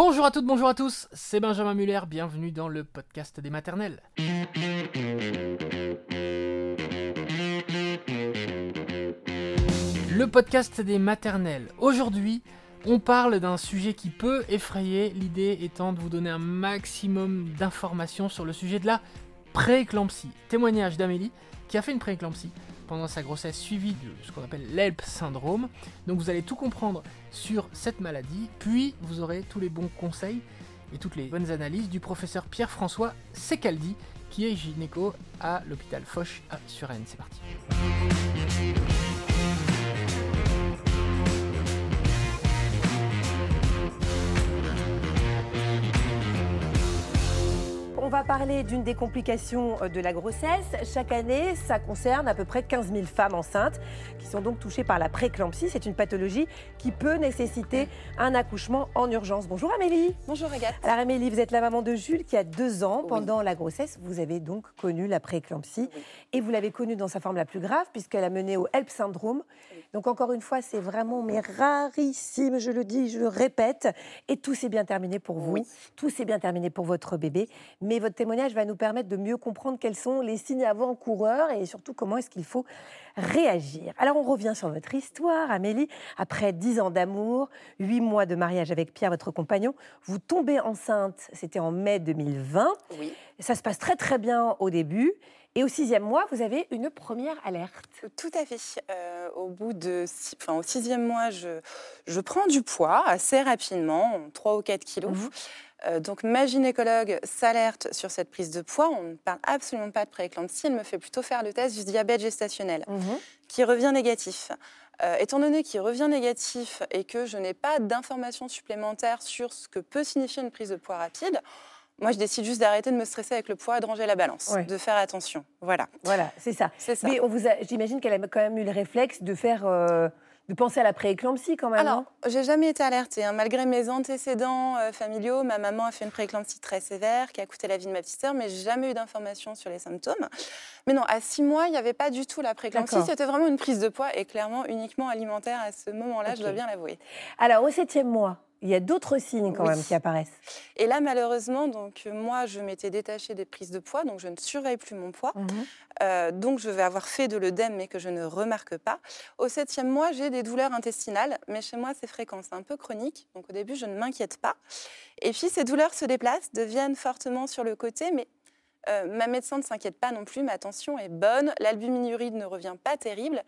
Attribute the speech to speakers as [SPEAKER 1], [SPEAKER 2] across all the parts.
[SPEAKER 1] Bonjour à toutes, bonjour à tous, c'est Benjamin Muller, bienvenue dans le podcast des maternelles. Le podcast des maternelles. Aujourd'hui, on parle d'un sujet qui peut effrayer, l'idée étant de vous donner un maximum d'informations sur le sujet de la prééclampsie. Témoignage d'Amélie qui a fait une prééclampsie pendant sa grossesse suivie de ce qu'on appelle l'ELP syndrome. Donc vous allez tout comprendre sur cette maladie, puis vous aurez tous les bons conseils et toutes les bonnes analyses du professeur Pierre-François Secaldi, qui est gynéco à l'hôpital Foch à Suresnes. C'est parti.
[SPEAKER 2] On va parler d'une des complications euh, de la grossesse. Chaque année, ça concerne à peu près 15 000 femmes enceintes qui sont donc touchées par la préclampsie. C'est une pathologie qui peut nécessiter un accouchement en urgence. Bonjour Amélie.
[SPEAKER 3] Bonjour Agathe.
[SPEAKER 2] Alors Amélie, vous êtes la maman de Jules qui a deux ans. Pendant la grossesse, vous avez donc connu la préclampsie et vous l'avez connue dans sa forme la plus grave puisqu'elle a mené au HELP syndrome. Donc encore une fois, c'est vraiment mais rarissime, je le dis, je le répète. Et tout s'est bien terminé pour vous. Tout s'est bien terminé pour votre bébé. Mais votre témoignage va nous permettre de mieux comprendre quels sont les signes avant-coureurs et surtout comment est-ce qu'il faut réagir. Alors on revient sur votre histoire, Amélie. Après dix ans d'amour, huit mois de mariage avec Pierre, votre compagnon, vous tombez enceinte, c'était en mai 2020.
[SPEAKER 3] Oui.
[SPEAKER 2] Ça se passe très très bien au début. Et au sixième mois, vous avez une première alerte.
[SPEAKER 3] Tout à fait. Euh, au bout de, six, enfin, au sixième mois, je, je prends du poids assez rapidement, 3 ou 4 kilos.
[SPEAKER 2] Mhm.
[SPEAKER 3] Euh, donc ma gynécologue s'alerte sur cette prise de poids. On ne parle absolument pas de prééclampsie. Elle me fait plutôt faire le test du diabète gestationnel, qui revient négatif. Euh, étant donné qu'il revient négatif et que je n'ai pas d'informations supplémentaires sur ce que peut signifier une prise de poids rapide, moi, je décide juste d'arrêter de me stresser avec le poids et de ranger la balance,
[SPEAKER 2] Ouais.
[SPEAKER 3] de faire attention. Voilà.
[SPEAKER 2] Voilà, c'est ça. Mais on vous a- j'imagine qu'elle a quand même eu le réflexe de faire, euh, de penser à la prééclampsie quand même.
[SPEAKER 3] Alors,
[SPEAKER 2] non
[SPEAKER 3] j'ai jamais été alertée. hein. Malgré mes antécédents euh, familiaux, ma maman a fait une prééclampsie très sévère qui a coûté la vie de ma petite sœur, mais j'ai jamais eu d'informations sur les symptômes. Mais non, à six mois, il n'y avait pas du tout la prééclampsie. C'était vraiment une prise de poids et clairement uniquement alimentaire à ce moment-là, je dois bien l'avouer.
[SPEAKER 2] Alors au septième mois, il y a d'autres signes quand
[SPEAKER 3] Oui.
[SPEAKER 2] même qui apparaissent.
[SPEAKER 3] Et là, malheureusement, donc moi, je m'étais détachée des prises de poids, donc je ne surveille plus mon poids. Euh, donc, je vais avoir fait de l'œdème, mais que je ne remarque pas. Au septième mois, j'ai des douleurs intestinales, mais chez moi, c'est fréquent, c'est un peu chronique. Donc, au début, je ne m'inquiète pas. Et puis, ces douleurs se déplacent, deviennent fortement sur le côté, mais euh, ma médecin ne s'inquiète pas non plus. Ma tension est bonne, l'albuminuride ne revient pas terrible,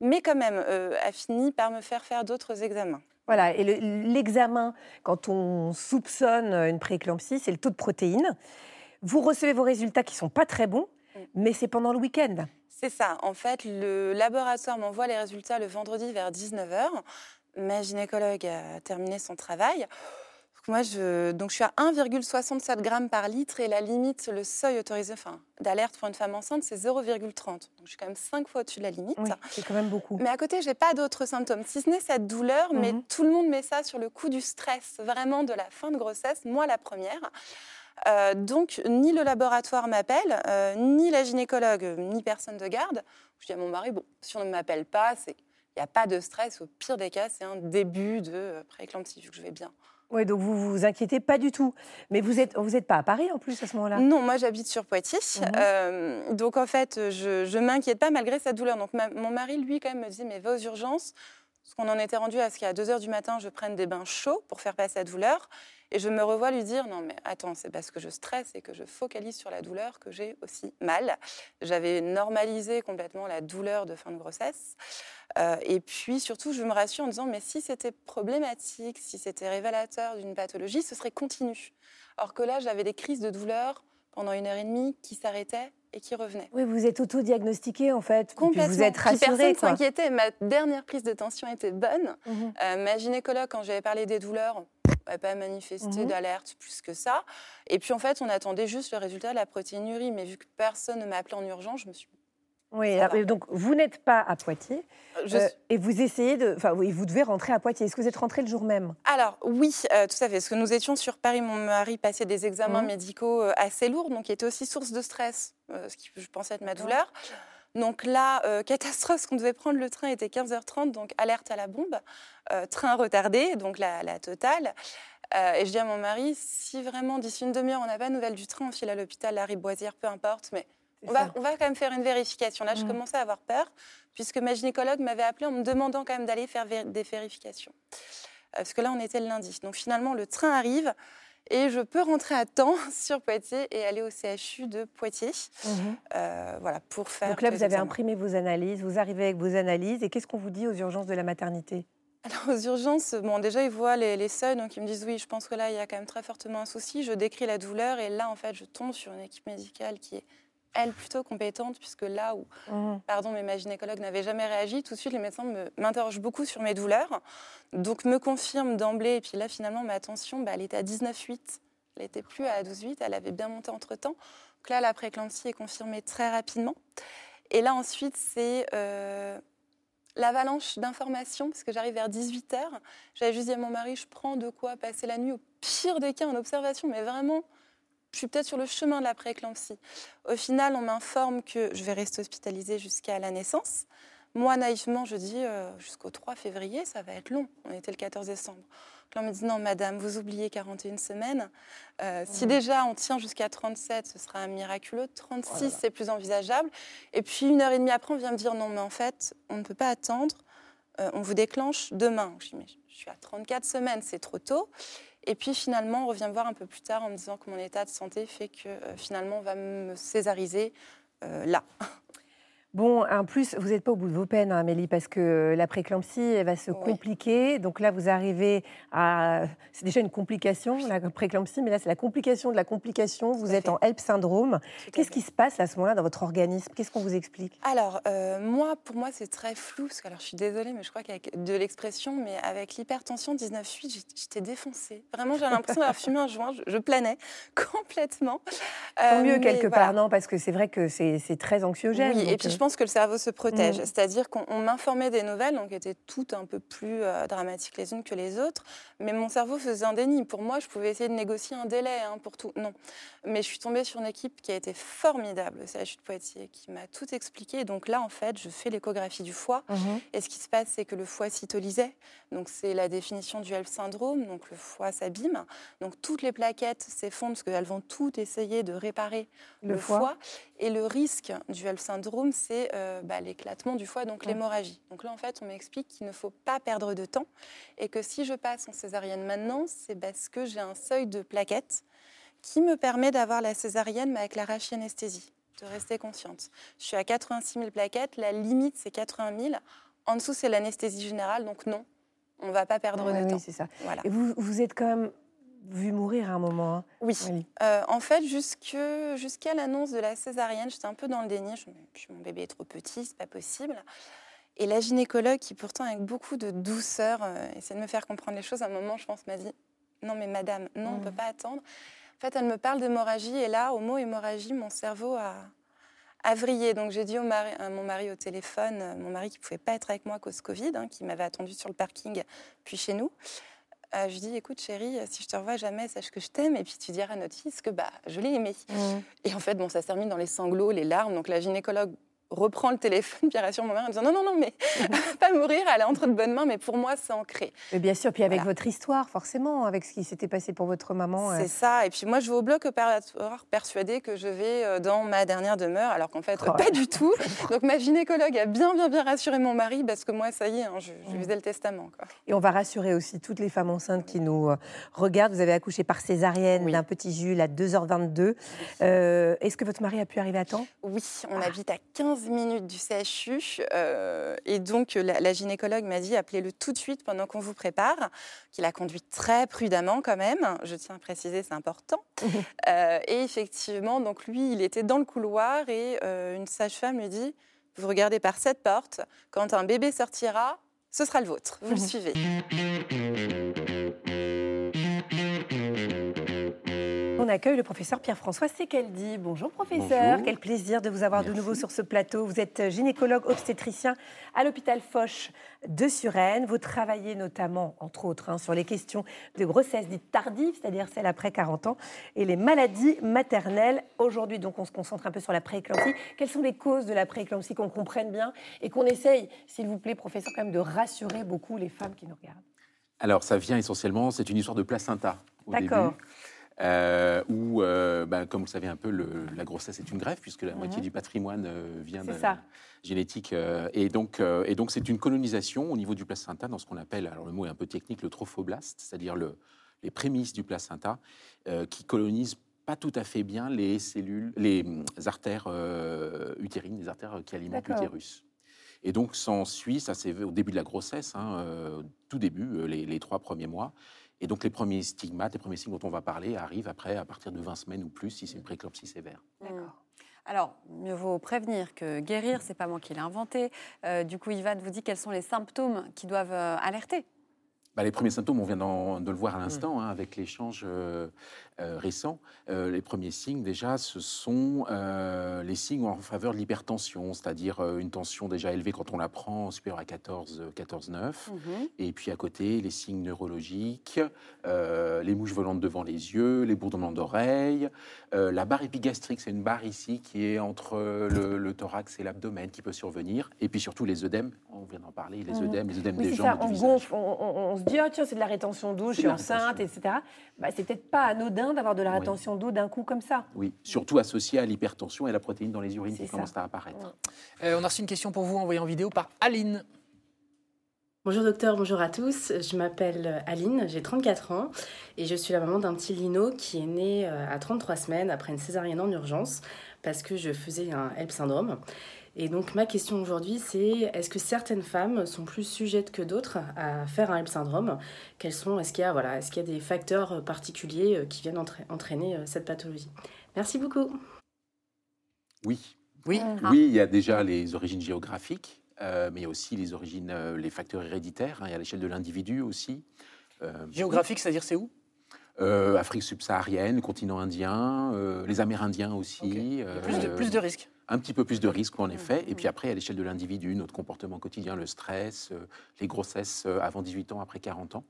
[SPEAKER 3] mais quand même, euh, a fini par me faire faire d'autres examens.
[SPEAKER 2] Voilà, et le- l'examen, quand on soupçonne une prééclampsie, c'est le taux de protéines. Vous recevez vos résultats qui sont pas très bons, mais c'est pendant le week-end.
[SPEAKER 3] C'est ça. En fait, le laboratoire m'envoie les résultats le vendredi vers 19h. Ma gynécologue a terminé son travail. Donc Moi, je, donc je suis à 1,67 grammes par litre et la limite, le seuil autorisé enfin, d'alerte pour une femme enceinte, c'est 0,30. Donc je suis quand même 5 fois au-dessus de la limite.
[SPEAKER 2] Oui, c'est quand même beaucoup.
[SPEAKER 3] Mais à côté, j'ai pas d'autres symptômes, si ce n'est cette douleur, mais
[SPEAKER 2] Mhm.
[SPEAKER 3] tout le monde met ça sur le coup du stress, vraiment de la fin de grossesse, moi la première. Euh, donc, ni le laboratoire m'appelle, euh, ni la gynécologue, euh, ni personne de garde. Je dis à mon mari, bon, si on ne m'appelle pas, il n'y a pas de stress. Au pire des cas, c'est un début de euh, prééclampsie, vu que je vais bien.
[SPEAKER 2] Oui, donc vous vous inquiétez pas du tout. Mais vous êtes, vous êtes pas à Paris en plus à ce moment-là?
[SPEAKER 3] Non, moi j'habite sur Poitiers.
[SPEAKER 2] Mhm.
[SPEAKER 3] Euh, donc en fait, je ne m'inquiète pas malgré cette douleur. Donc ma- mon mari, lui, quand même, me dit Mais va aux urgences. Parce qu'on en était rendu à ce qu'à 2 h du matin, je prenne des bains chauds pour faire passer la douleur. Et je me revois lui dire Non, mais attends, c'est parce que je stresse et que je focalise sur la douleur que j'ai aussi mal. J'avais normalisé complètement la douleur de fin de grossesse. Euh, et puis surtout, je me rassure en disant Mais si c'était problématique, si c'était révélateur d'une pathologie, ce serait continu. Or que là, j'avais des crises de douleur pendant une heure et demie qui s'arrêtaient et qui revenaient.
[SPEAKER 2] Oui, vous êtes auto-diagnostiqué en fait. Puis
[SPEAKER 3] Complètement.
[SPEAKER 2] vous êtes
[SPEAKER 3] Puis
[SPEAKER 2] rassuré.
[SPEAKER 3] personne s'inquiétait. Ma dernière prise de tension était bonne.
[SPEAKER 2] Mhm.
[SPEAKER 3] Euh, ma gynécologue, quand j'avais parlé des douleurs, n'avait pas manifesté
[SPEAKER 2] Mhm.
[SPEAKER 3] d'alerte plus que ça. Et puis en fait, on attendait juste le résultat de la protéinurie. Mais vu que personne ne m'a appelé en urgence, je me suis.
[SPEAKER 2] Oui,
[SPEAKER 3] va.
[SPEAKER 2] donc vous n'êtes pas à Poitiers
[SPEAKER 3] Je
[SPEAKER 2] euh, et vous essayez de. Enfin, oui, vous devez rentrer à Poitiers. Est-ce que vous êtes rentré le jour même?
[SPEAKER 3] Alors oui, euh, tout à fait. Parce que nous étions sur Paris, mon mari passait des examens
[SPEAKER 2] Mhm.
[SPEAKER 3] médicaux euh, assez lourds, donc qui étaient aussi source de stress, euh, ce qui je pensais être ma douleur. Donc là, euh, catastrophe, qu'on devait prendre le train, était 15h30, donc alerte à la bombe, euh, train retardé, donc la, la totale. Euh, et je dis à mon mari, si vraiment d'ici une demi-heure on n'a pas de nouvelles du train, on file à l'hôpital, Harry Boisière, peu importe, mais on va, on va, quand même faire une vérification. Là, je mm. commençais à avoir peur, puisque ma gynécologue m'avait appelé en me demandant quand même d'aller faire des vérifications. Euh, parce que là, on était le lundi. Donc finalement, le train arrive et je peux rentrer à temps sur Poitiers et aller au CHU de Poitiers. Mhm. Euh, voilà, pour faire.
[SPEAKER 2] Donc là, vous avez imprimé vos analyses, vous arrivez avec vos analyses. Et qu'est-ce qu'on vous dit aux urgences de la maternité?
[SPEAKER 3] Alors, aux urgences, bon, déjà, ils voient les, les, seuils, donc ils me disent oui, je pense que là, il y a quand même très fortement un souci. Je décris la douleur, et là, en fait, je tombe sur une équipe médicale qui est elle plutôt compétente, puisque là où, mhm. pardon, mais ma gynécologue n'avait jamais réagi, tout de suite les médecins m'interrogent beaucoup sur mes douleurs, donc me confirment d'emblée, et puis là finalement ma tension, bah, elle était à 19,8, elle n'était plus à 12,8, elle avait bien monté entre-temps, donc là la préclampsie est confirmée très rapidement, et là ensuite c'est... Euh, l'avalanche d'informations, parce que j'arrive vers 18h. J'avais juste dit à mon mari, je prends de quoi passer la nuit au pire des cas en observation, mais vraiment je suis peut-être sur le chemin de la prééclampsie. Au final, on m'informe que je vais rester hospitalisée jusqu'à la naissance. Moi, naïvement, je dis euh, jusqu'au 3 février, ça va être long. On était le 14 décembre. là, on me dit non, madame, vous oubliez 41 semaines. Euh, si déjà on tient jusqu'à 37, ce sera un miraculeux. 36, c'est plus envisageable. Et puis, une heure et demie après, on vient me dire non, mais en fait, on ne peut pas attendre. Euh, on vous déclenche demain. Je dis mais je suis à 34 semaines, c'est trop tôt. Et puis finalement, on revient me voir un peu plus tard en me disant que mon état de santé fait que euh, finalement, on va me césariser euh, là.
[SPEAKER 2] Bon, en plus, vous n'êtes pas au bout de vos peines, hein, Amélie, parce que la préclampsie, elle va se compliquer. Donc là, vous arrivez à. C'est déjà une complication, la préclampsie, mais là, c'est la complication de la complication. Vous êtes en HELP syndrome. Qu'est-ce qui se passe à ce moment-là dans votre organisme? Qu'est-ce qu'on vous explique?
[SPEAKER 3] Alors, euh, moi, pour moi, c'est très flou, parce que, alors, je suis désolée, mais je crois qu'avec de l'expression, mais avec l'hypertension 19,8, j'étais défoncée. Vraiment, j'avais l'impression d'avoir fumé un joint. Je, planais complètement.
[SPEAKER 2] Tant mieux, euh, quelque part, non? Parce que c'est vrai que c'est très anxiogène.
[SPEAKER 3] Oui, et puis je pense que le cerveau se protège. Mm. C'est-à-dire qu'on m'informait des nouvelles, donc étaient toutes un peu plus euh, dramatiques les unes que les autres, mais mon cerveau faisait un déni. Pour moi, je pouvais essayer de négocier un délai hein, pour tout. Non. Mais je suis tombée sur une équipe qui a été formidable, c'est CHU de Poitiers, qui m'a tout expliqué. Donc là, en fait, je fais l'échographie du foie. Mm-hmm. Et ce qui se passe, c'est que le foie cytolysait. Donc c'est la définition du HELP syndrome. Donc le foie s'abîme. Donc toutes les plaquettes s'effondrent parce qu'elles vont toutes essayer de réparer le, foie. Et le risque du HELP syndrome, c'est euh, bah, l'éclatement du foie, donc l'hémorragie. Donc là, en fait, on m'explique qu'il ne faut pas perdre de temps et que si je passe en césarienne maintenant, c'est parce que j'ai un seuil de plaquettes qui me permet d'avoir la césarienne, mais avec la rachianesthésie, de rester consciente. Je suis à 86 000 plaquettes, la limite, c'est 80 000. En dessous, c'est l'anesthésie générale, donc non, on ne va pas perdre de temps.
[SPEAKER 2] Oui, c'est ça. Et vous, vous êtes quand même vu mourir à un moment. Hein.
[SPEAKER 3] Oui. Euh, en fait, jusqu'à l'annonce de la césarienne, j'étais un peu dans le déni. Je me suis mon bébé est trop petit, c'est pas possible. Et la gynécologue, qui pourtant avec beaucoup de douceur euh, essaie de me faire comprendre les choses, à un moment, je pense, m'a dit Non, mais madame, non, on ne peut mmh. pas attendre. En fait, elle me parle d'hémorragie, et là, au mot hémorragie, mon cerveau a, a vrillé. Donc, j'ai dit au mari, à mon mari au téléphone, euh, mon mari qui ne pouvait pas être avec moi à cause Covid, hein, qui m'avait attendu sur le parking, puis chez nous. Euh, je lui dis, écoute chérie, si je te revois jamais, sache que je t'aime. Et puis tu diras à notre fils que bah, je l'ai aimé. Mmh. Et en fait, bon, ça s'est termine dans les sanglots, les larmes. Donc la gynécologue reprend le téléphone, puis rassure mon mère en disant non, non, non, mais pas mourir, elle est entre de bonnes mains, mais pour moi, c'est ancré.
[SPEAKER 2] Mais bien sûr, puis avec votre histoire, forcément, avec ce qui s'était passé pour votre maman.
[SPEAKER 3] C'est ça, et puis moi, je vais au bloc opératoire persuadée que je vais euh, dans ma dernière demeure, alors qu'en fait, oh pas du tout. Donc ma gynécologue a bien, bien, bien rassuré mon mari, parce que moi, ça y est, hein, je, je, faisais le testament. Quoi.
[SPEAKER 2] Et on va rassurer aussi toutes les femmes enceintes qui nous euh, regardent. Vous avez accouché par césarienne d'un petit Jules à 2h22. Euh, est-ce que votre mari a pu arriver à temps?
[SPEAKER 3] Oui, on habite à 15 minutes du CH euh, et donc, la, gynécologue m'a dit appelez-le tout de suite pendant qu'on vous prépare, qu'il a conduit très prudemment quand même. Je tiens à préciser, c'est important. Euh, et effectivement, donc lui, il était dans le couloir et euh, une sage-femme lui dit vous regardez par cette porte, quand un bébé sortira, ce sera le vôtre. Vous le suivez.
[SPEAKER 2] On accueille le professeur Pierre-François Sekeldi. Bonjour professeur, quel plaisir de vous avoir de nouveau sur ce plateau. Vous êtes gynécologue obstétricien à l'hôpital Foch de Suresnes. Vous travaillez notamment, entre autres, hein, sur les questions de grossesse dites tardives, c'est-à-dire celles après 40 ans, et les maladies maternelles. Aujourd'hui, donc, on se concentre un peu sur la prééclampsie. Quelles sont les causes de la prééclampsie qu'on comprenne bien et qu'on essaye, s'il vous plaît, professeur, quand même de rassurer beaucoup les femmes qui nous regardent?
[SPEAKER 4] Alors, ça vient essentiellement, c'est une histoire de placenta au début.
[SPEAKER 2] D'accord.
[SPEAKER 4] Euh, où, euh, bah, comme vous le savez un peu, le- la grossesse est une greffe, puisque la moitié du patrimoine euh, vient de
[SPEAKER 2] ça.
[SPEAKER 4] génétique. et donc, et donc, c'est une colonisation au niveau du placenta dans ce qu'on appelle, alors le mot est un peu technique, le trophoblaste, c'est-à-dire le, les prémices du placenta, qui colonisent pas tout à fait bien les cellules, les hum, artères utérines, les artères qui alimentent l'utérus. Et donc, s'ensuit, ça c'est au début de la grossesse, hein, tout début, les, les trois premiers mois. Et donc, les premiers stigmates, les premiers signes dont on va parler arrivent après, à partir de 20 semaines ou plus, si c'est une préclampsie sévère.
[SPEAKER 2] D'accord.
[SPEAKER 5] Alors, mieux vaut prévenir que guérir, c'est pas moi qui l'ai inventé. Euh, du coup, Yvan vous dit quels sont les symptômes qui doivent euh, alerter.
[SPEAKER 4] Bah, les premiers symptômes, on vient de le voir à l'instant hein, avec l'échange euh, euh, récent. Euh, les premiers signes, déjà, ce sont les signes en faveur de l'hypertension, c'est-à-dire une tension déjà élevée quand on la prend, supérieure à 14, euh, 14 9. Et puis à côté, les signes neurologiques, les mouches volantes devant les yeux, les bourdonnements d'oreilles, la barre épigastrique, c'est une barre ici qui est entre le, le thorax et l'abdomen qui peut survenir. Et puis surtout les œdèmes, on vient d'en parler, les
[SPEAKER 2] Mhm.
[SPEAKER 4] œdèmes, les œdèmes
[SPEAKER 2] Oui,
[SPEAKER 4] des jambes
[SPEAKER 2] ça,
[SPEAKER 4] du
[SPEAKER 2] on
[SPEAKER 4] visage.
[SPEAKER 2] gonfle, on, on- on se dit, tiens, c'est de la rétention d'eau, je suis enceinte,
[SPEAKER 4] rétention.
[SPEAKER 2] etc. Bah, c'est peut-être pas anodin d'avoir de la
[SPEAKER 4] Oui.
[SPEAKER 2] rétention d'eau d'un coup comme ça.
[SPEAKER 4] Oui, surtout associé à l'hypertension et la protéine dans les urines qui
[SPEAKER 2] ça.
[SPEAKER 4] commencent à apparaître.
[SPEAKER 1] Euh, on a reçu une question pour vous envoyée en vidéo par Aline.
[SPEAKER 6] Bonjour docteur, bonjour à tous. Je m'appelle Aline, j'ai 34 ans et je suis la maman d'un petit Lino qui est né euh, à 33 semaines après une césarienne en urgence parce que je faisais un HELP syndrome. Et donc ma question aujourd'hui c'est est-ce que certaines femmes sont plus sujettes que d'autres à faire un HELP syndrome? Quels sont est-ce qu'il y a voilà, est-ce qu'il y a des facteurs euh, particuliers euh, qui viennent entra- entraîner euh, cette pathologie? Merci beaucoup.
[SPEAKER 4] Oui.
[SPEAKER 1] Oui.
[SPEAKER 2] Ah.
[SPEAKER 4] Oui, il y a déjà les origines géographiques, euh, mais il y a aussi les origines, euh, les facteurs héréditaires, hein, et à l'échelle de l'individu aussi. Euh,
[SPEAKER 1] Géographique, c'est-à-dire c'est où?
[SPEAKER 4] Euh, Afrique subsaharienne, continent indien, euh, les Amérindiens aussi.
[SPEAKER 1] Ok. Il y a
[SPEAKER 4] euh,
[SPEAKER 1] plus, de, plus de risques.
[SPEAKER 4] Un petit peu plus de risques, en effet. Et puis après, à l'échelle de l'individu, notre comportement quotidien, le stress, euh, les grossesses euh, avant 18 ans, après 40 ans.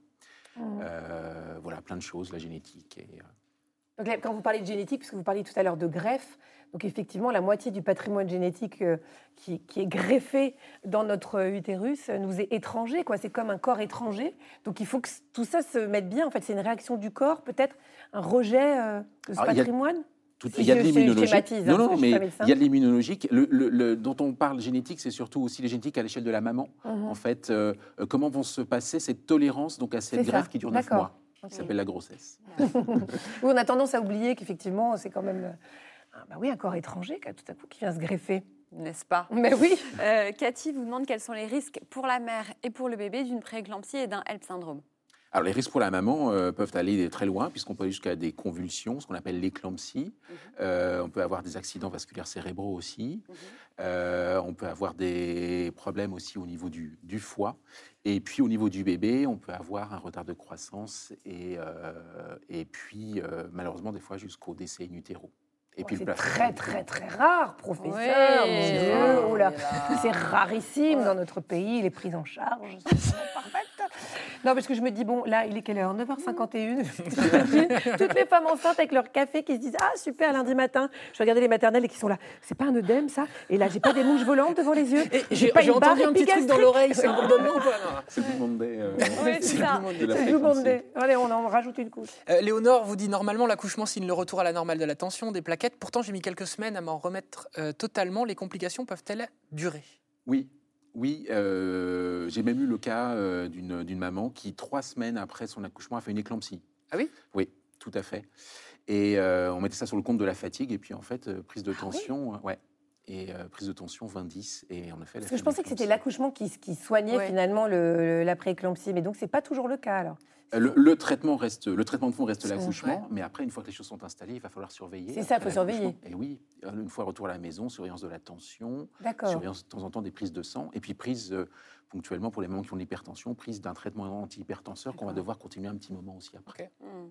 [SPEAKER 4] Euh, voilà, plein de choses, la génétique. Et, euh,
[SPEAKER 2] Donc quand vous parlez de génétique, puisque vous parliez tout à l'heure de greffe, donc effectivement, la moitié du patrimoine génétique euh, qui, qui est greffé dans notre utérus nous est étranger. quoi. C'est comme un corps étranger. Donc il faut que tout ça se mette bien. En fait, c'est une réaction du corps, peut-être un rejet de ce
[SPEAKER 4] Alors,
[SPEAKER 2] patrimoine?
[SPEAKER 4] Tout-
[SPEAKER 2] Si
[SPEAKER 4] il y a de l'immunologique.
[SPEAKER 2] schématise, hein,
[SPEAKER 4] Non, non, mais il y a de l'immunologique. Le, le- le- dont on parle génétique, c'est surtout aussi les génétiques à l'échelle de la maman.
[SPEAKER 2] Mhm.
[SPEAKER 4] En fait, euh, euh, comment vont se passer cette tolérance donc à cette greffe qui dure 9
[SPEAKER 2] D'accord.
[SPEAKER 4] mois, qui s'appelle la grossesse.
[SPEAKER 2] Oui, on a tendance à oublier qu'effectivement, c'est quand même euh, un- bah oui, un corps étranger qui, tout à coup qui vient se greffer.
[SPEAKER 5] N'est-ce pas?
[SPEAKER 2] Mais oui.
[SPEAKER 5] Euh, Cathy vous demande quels sont les risques pour la mère et pour le bébé d'une prééclampsie et d'un HELP syndrome.
[SPEAKER 4] Alors, les risques pour la maman euh, peuvent aller très loin, puisqu'on peut aller jusqu'à des convulsions, ce qu'on appelle l'éclampsie. Euh, on peut avoir des accidents vasculaires cérébraux aussi. Euh, on peut avoir des problèmes aussi au niveau du, du foie. Et puis, au niveau du bébé, on peut avoir un retard de croissance et, euh, et puis, euh, malheureusement, des fois, jusqu'au décès in utero. Et puis,
[SPEAKER 2] c'est très, très, très rare, professeur.
[SPEAKER 5] Oui.
[SPEAKER 2] là, C'est rarissime dans notre pays, les prises en charge. parfait. Non, parce que je me dis, bon, là, il est quelle heure? 9h51. J'imagine Toutes les femmes enceintes avec leur café qui se disent, ah, super, lundi matin. Je regardais les maternelles et qui sont là. C'est pas un œdème, ça? Et là, j'ai pas des mouches volantes devant les yeux.
[SPEAKER 1] J'ai entendu un petit truc dans l'oreille, c'est un bourdonnement ou pas.
[SPEAKER 4] C'est le monde des, euh,
[SPEAKER 5] Oui, c'est
[SPEAKER 4] fréquence.
[SPEAKER 2] monde. Allez, on en rajoute une couche.
[SPEAKER 1] Euh, Léonore vous dit normalement l'accouchement signe le retour à la normale de la tension, des plaquettes. Pourtant j'ai mis quelques semaines à m'en remettre euh, totalement. Les complications peuvent-elles durer?
[SPEAKER 4] Oui, oui. euh, J'ai même eu le cas euh, d'une d'une maman qui, trois semaines après son accouchement, a fait une éclampsie.
[SPEAKER 1] Ah oui?
[SPEAKER 4] Oui, tout à fait. Et euh, on mettait ça sur le compte de la fatigue, et puis en fait, euh, prise de
[SPEAKER 2] Ah oui?
[SPEAKER 4] tension, euh, ouais. Et euh, prise de tension 20-10, et en effet...
[SPEAKER 2] Parce que je pensais que c'était l'accouchement qui, qui soignait
[SPEAKER 5] Ouais.
[SPEAKER 2] finalement le, le- la prééclampsie, mais donc c'est pas toujours le cas alors?
[SPEAKER 4] Le, le traitement reste, le traitement de fond reste l'accouchement, mais après, une fois que les choses sont installées, il va falloir surveiller.
[SPEAKER 2] C'est ça,
[SPEAKER 4] après
[SPEAKER 2] faut surveiller.
[SPEAKER 4] Et oui, euh, une fois retour à la maison, surveillance de la tension, surveillance de temps en temps des prises de sang, et puis prise euh, ponctuellement pour les mamans qui ont de l'hypertension, prise d'un traitement antihypertenseur qu'on va devoir continuer un petit moment aussi après.
[SPEAKER 5] Hmm.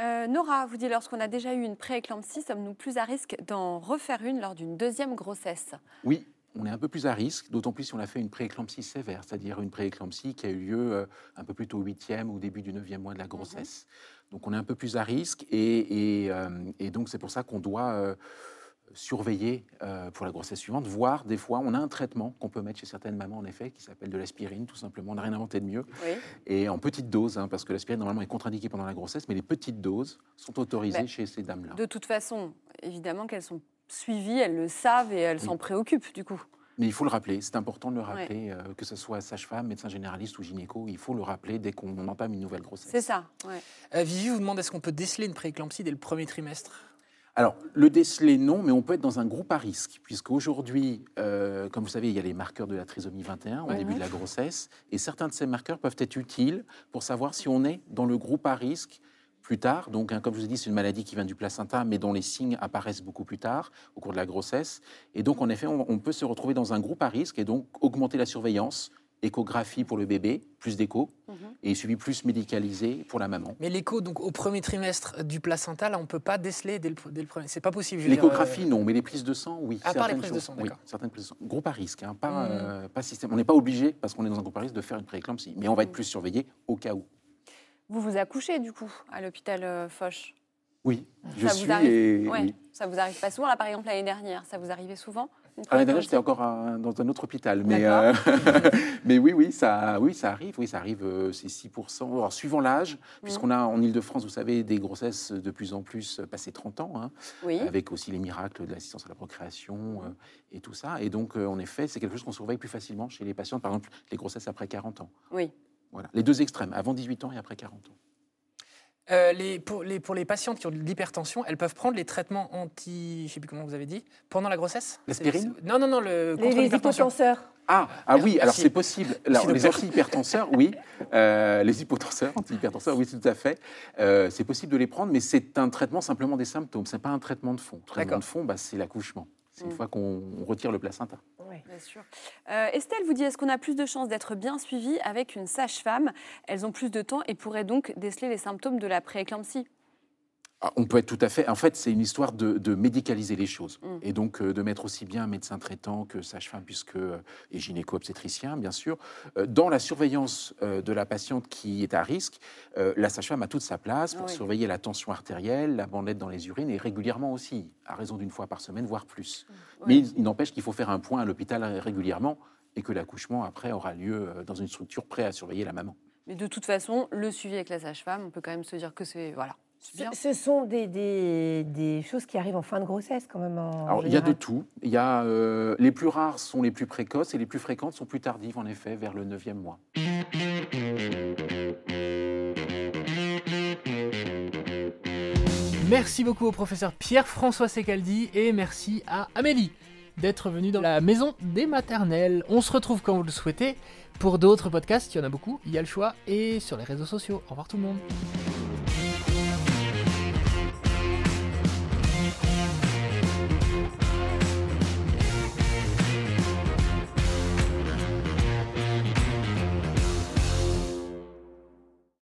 [SPEAKER 5] Euh, Nora vous dit lorsqu'on a déjà eu une prééclampsie, sommes-nous plus à risque d'en refaire une lors d'une deuxième grossesse?
[SPEAKER 4] Oui, on est un peu plus à risque, d'autant plus si on a fait une prééclampsie sévère, c'est-à-dire une prééclampsie qui a eu lieu euh, un peu plus tôt au huitième ou au début du neuvième mois de la grossesse. Donc on est un peu plus à risque et, et, euh, et donc c'est pour ça qu'on doit euh, surveiller euh, pour la grossesse suivante, voire des fois, on a un traitement qu'on peut mettre chez certaines mamans, en effet, qui s'appelle de l'aspirine, tout simplement. On n'a rien inventé de mieux.
[SPEAKER 5] Oui.
[SPEAKER 4] Et en petite dose, hein, parce que l'aspirine, normalement, est contre-indiquée pendant la grossesse, mais les petites doses sont autorisées
[SPEAKER 5] Ben,
[SPEAKER 4] chez ces dames-là.
[SPEAKER 5] De toute façon, évidemment qu'elles sont suivies, elles le savent et elles
[SPEAKER 4] Oui.
[SPEAKER 5] s'en préoccupent du coup.
[SPEAKER 4] Mais il faut le rappeler, c'est important de le rappeler, euh, que ce soit sage-femme, médecin généraliste ou gynéco, il faut le rappeler dès qu'on entame une nouvelle grossesse.
[SPEAKER 5] C'est ça. ouais.
[SPEAKER 1] Euh, Vivi vous demande est-ce qu'on peut déceler une prééclampsie dès le premier trimestre?
[SPEAKER 4] Alors, le déceler, non, mais on peut être dans un groupe à risque, puisqu'aujourd'hui, euh, comme vous savez, il y a les marqueurs de la trisomie 21 au début de la grossesse, et certains de ces marqueurs peuvent être utiles pour savoir si on est dans le groupe à risque plus tard. Donc, hein, comme je vous ai dit, c'est une maladie qui vient du placenta, mais dont les signes apparaissent beaucoup plus tard, au cours de la grossesse. Et donc, en effet, on, on peut se retrouver dans un groupe à risque et donc augmenter la surveillance, échographie pour le bébé, plus d'écho,
[SPEAKER 5] Mhm.
[SPEAKER 4] et suivi plus médicalisé pour la maman.
[SPEAKER 1] Mais l'écho, donc au premier trimestre du placenta, là, on peut pas déceler dès le, dès le premier. C'est pas possible.
[SPEAKER 4] L'échographie,
[SPEAKER 1] euh,
[SPEAKER 4] non, mais les prises de sang, oui.
[SPEAKER 1] À part les
[SPEAKER 4] Certaines
[SPEAKER 1] prises de sang,
[SPEAKER 4] oui, certaines prises de sang. Groupe à risque, hein, pas,
[SPEAKER 1] Mhm.
[SPEAKER 4] euh, pas système. On n'est pas obligé, parce qu'on est dans un groupe à risque, de faire une prééclampsie. Mais on va être
[SPEAKER 1] Mhm.
[SPEAKER 4] plus surveillé au cas où.
[SPEAKER 5] Vous vous accouchez du coup à l'hôpital euh, Foch.
[SPEAKER 4] Oui, je
[SPEAKER 5] Ça vous
[SPEAKER 4] suis
[SPEAKER 5] arrive
[SPEAKER 4] et
[SPEAKER 5] Ouais.
[SPEAKER 4] oui.
[SPEAKER 5] Ça vous arrive pas souvent là par exemple l'année dernière, ça vous arrivait souvent
[SPEAKER 4] À l'année dernière, j'étais encore à- dans un autre hôpital. Mais, euh, mais oui, oui, ça, oui, ça arrive. Oui, ça arrive, euh, c'est 6%. Alors, suivant l'âge,
[SPEAKER 5] Mhm.
[SPEAKER 4] puisqu'on a en Ile-de-France, vous savez, des grossesses de plus en plus passées 30 ans, hein,
[SPEAKER 5] Oui.
[SPEAKER 4] avec aussi les miracles de l'assistance à la procréation euh, et tout ça. Et donc, en effet, c'est quelque chose qu'on surveille plus facilement chez les patientes, par exemple, les grossesses après 40 ans.
[SPEAKER 5] Oui.
[SPEAKER 4] Voilà, les deux extrêmes, avant 18 ans et après 40 ans.
[SPEAKER 1] euh, les, pour, les, pour les patientes qui ont de l'hypertension, elles peuvent prendre les traitements anti. Je sais plus comment vous avez dit. Pendant la grossesse?
[SPEAKER 4] L'aspirine?
[SPEAKER 1] Non, non, non, le
[SPEAKER 2] Les,
[SPEAKER 1] contre
[SPEAKER 2] les
[SPEAKER 1] l'hypertension.
[SPEAKER 2] hypotenseurs.
[SPEAKER 4] Ah, ah oui, alors c'est possible. Alors, les antihypertenseurs, oui. Euh, les hypotenseurs, antihypertenseurs, oui, tout à fait. Euh, c'est possible de les prendre, mais c'est un traitement simplement des symptômes. C'est pas un traitement de fond. Le traitement de fond, bah, c'est l'accouchement. C'est une fois qu'on retire le placenta.
[SPEAKER 5] Bien sûr. Euh, Estelle vous dit est-ce qu'on a plus de chances d'être bien suivi avec une sage-femme? Elles ont plus de temps et pourraient donc déceler les symptômes de la prééclampsie.
[SPEAKER 4] Ah, On peut être tout à fait. En fait, c'est une histoire de, de médicaliser les choses.
[SPEAKER 5] Mm.
[SPEAKER 4] Et donc, euh, de mettre aussi bien un médecin traitant que sage-femme, puisque, euh, et gynéco-obstétricien, bien sûr. Euh, dans la surveillance de la patiente qui est à risque, la sage-femme a toute sa place pour
[SPEAKER 5] Ah oui.
[SPEAKER 4] surveiller la tension artérielle, la bandelette dans les urines, et régulièrement aussi, à raison d'une fois par semaine, voire plus. Mais
[SPEAKER 5] Ouais.
[SPEAKER 4] il, il n'empêche qu'il faut faire un point à l'hôpital régulièrement et que l'accouchement, après, aura lieu dans une structure prête à surveiller la maman.
[SPEAKER 5] Mais de toute façon, le suivi avec la sage-femme, on peut quand même se dire que c'est voilà, bien.
[SPEAKER 2] Ce, sont des, des, des choses qui arrivent en fin de grossesse quand même. En
[SPEAKER 4] Alors, il y a de tout. Il y a, euh, les plus rares sont les plus précoces et les plus fréquentes sont plus tardives, en effet, vers le 9e mois.
[SPEAKER 1] Merci beaucoup au professeur Pierre-François Secaldi et merci à Amélie d'être venue dans la maison des maternelles. On se retrouve quand vous le souhaitez pour d'autres podcasts, il y en a beaucoup, il y a le choix, et sur les réseaux sociaux. Au revoir tout le monde.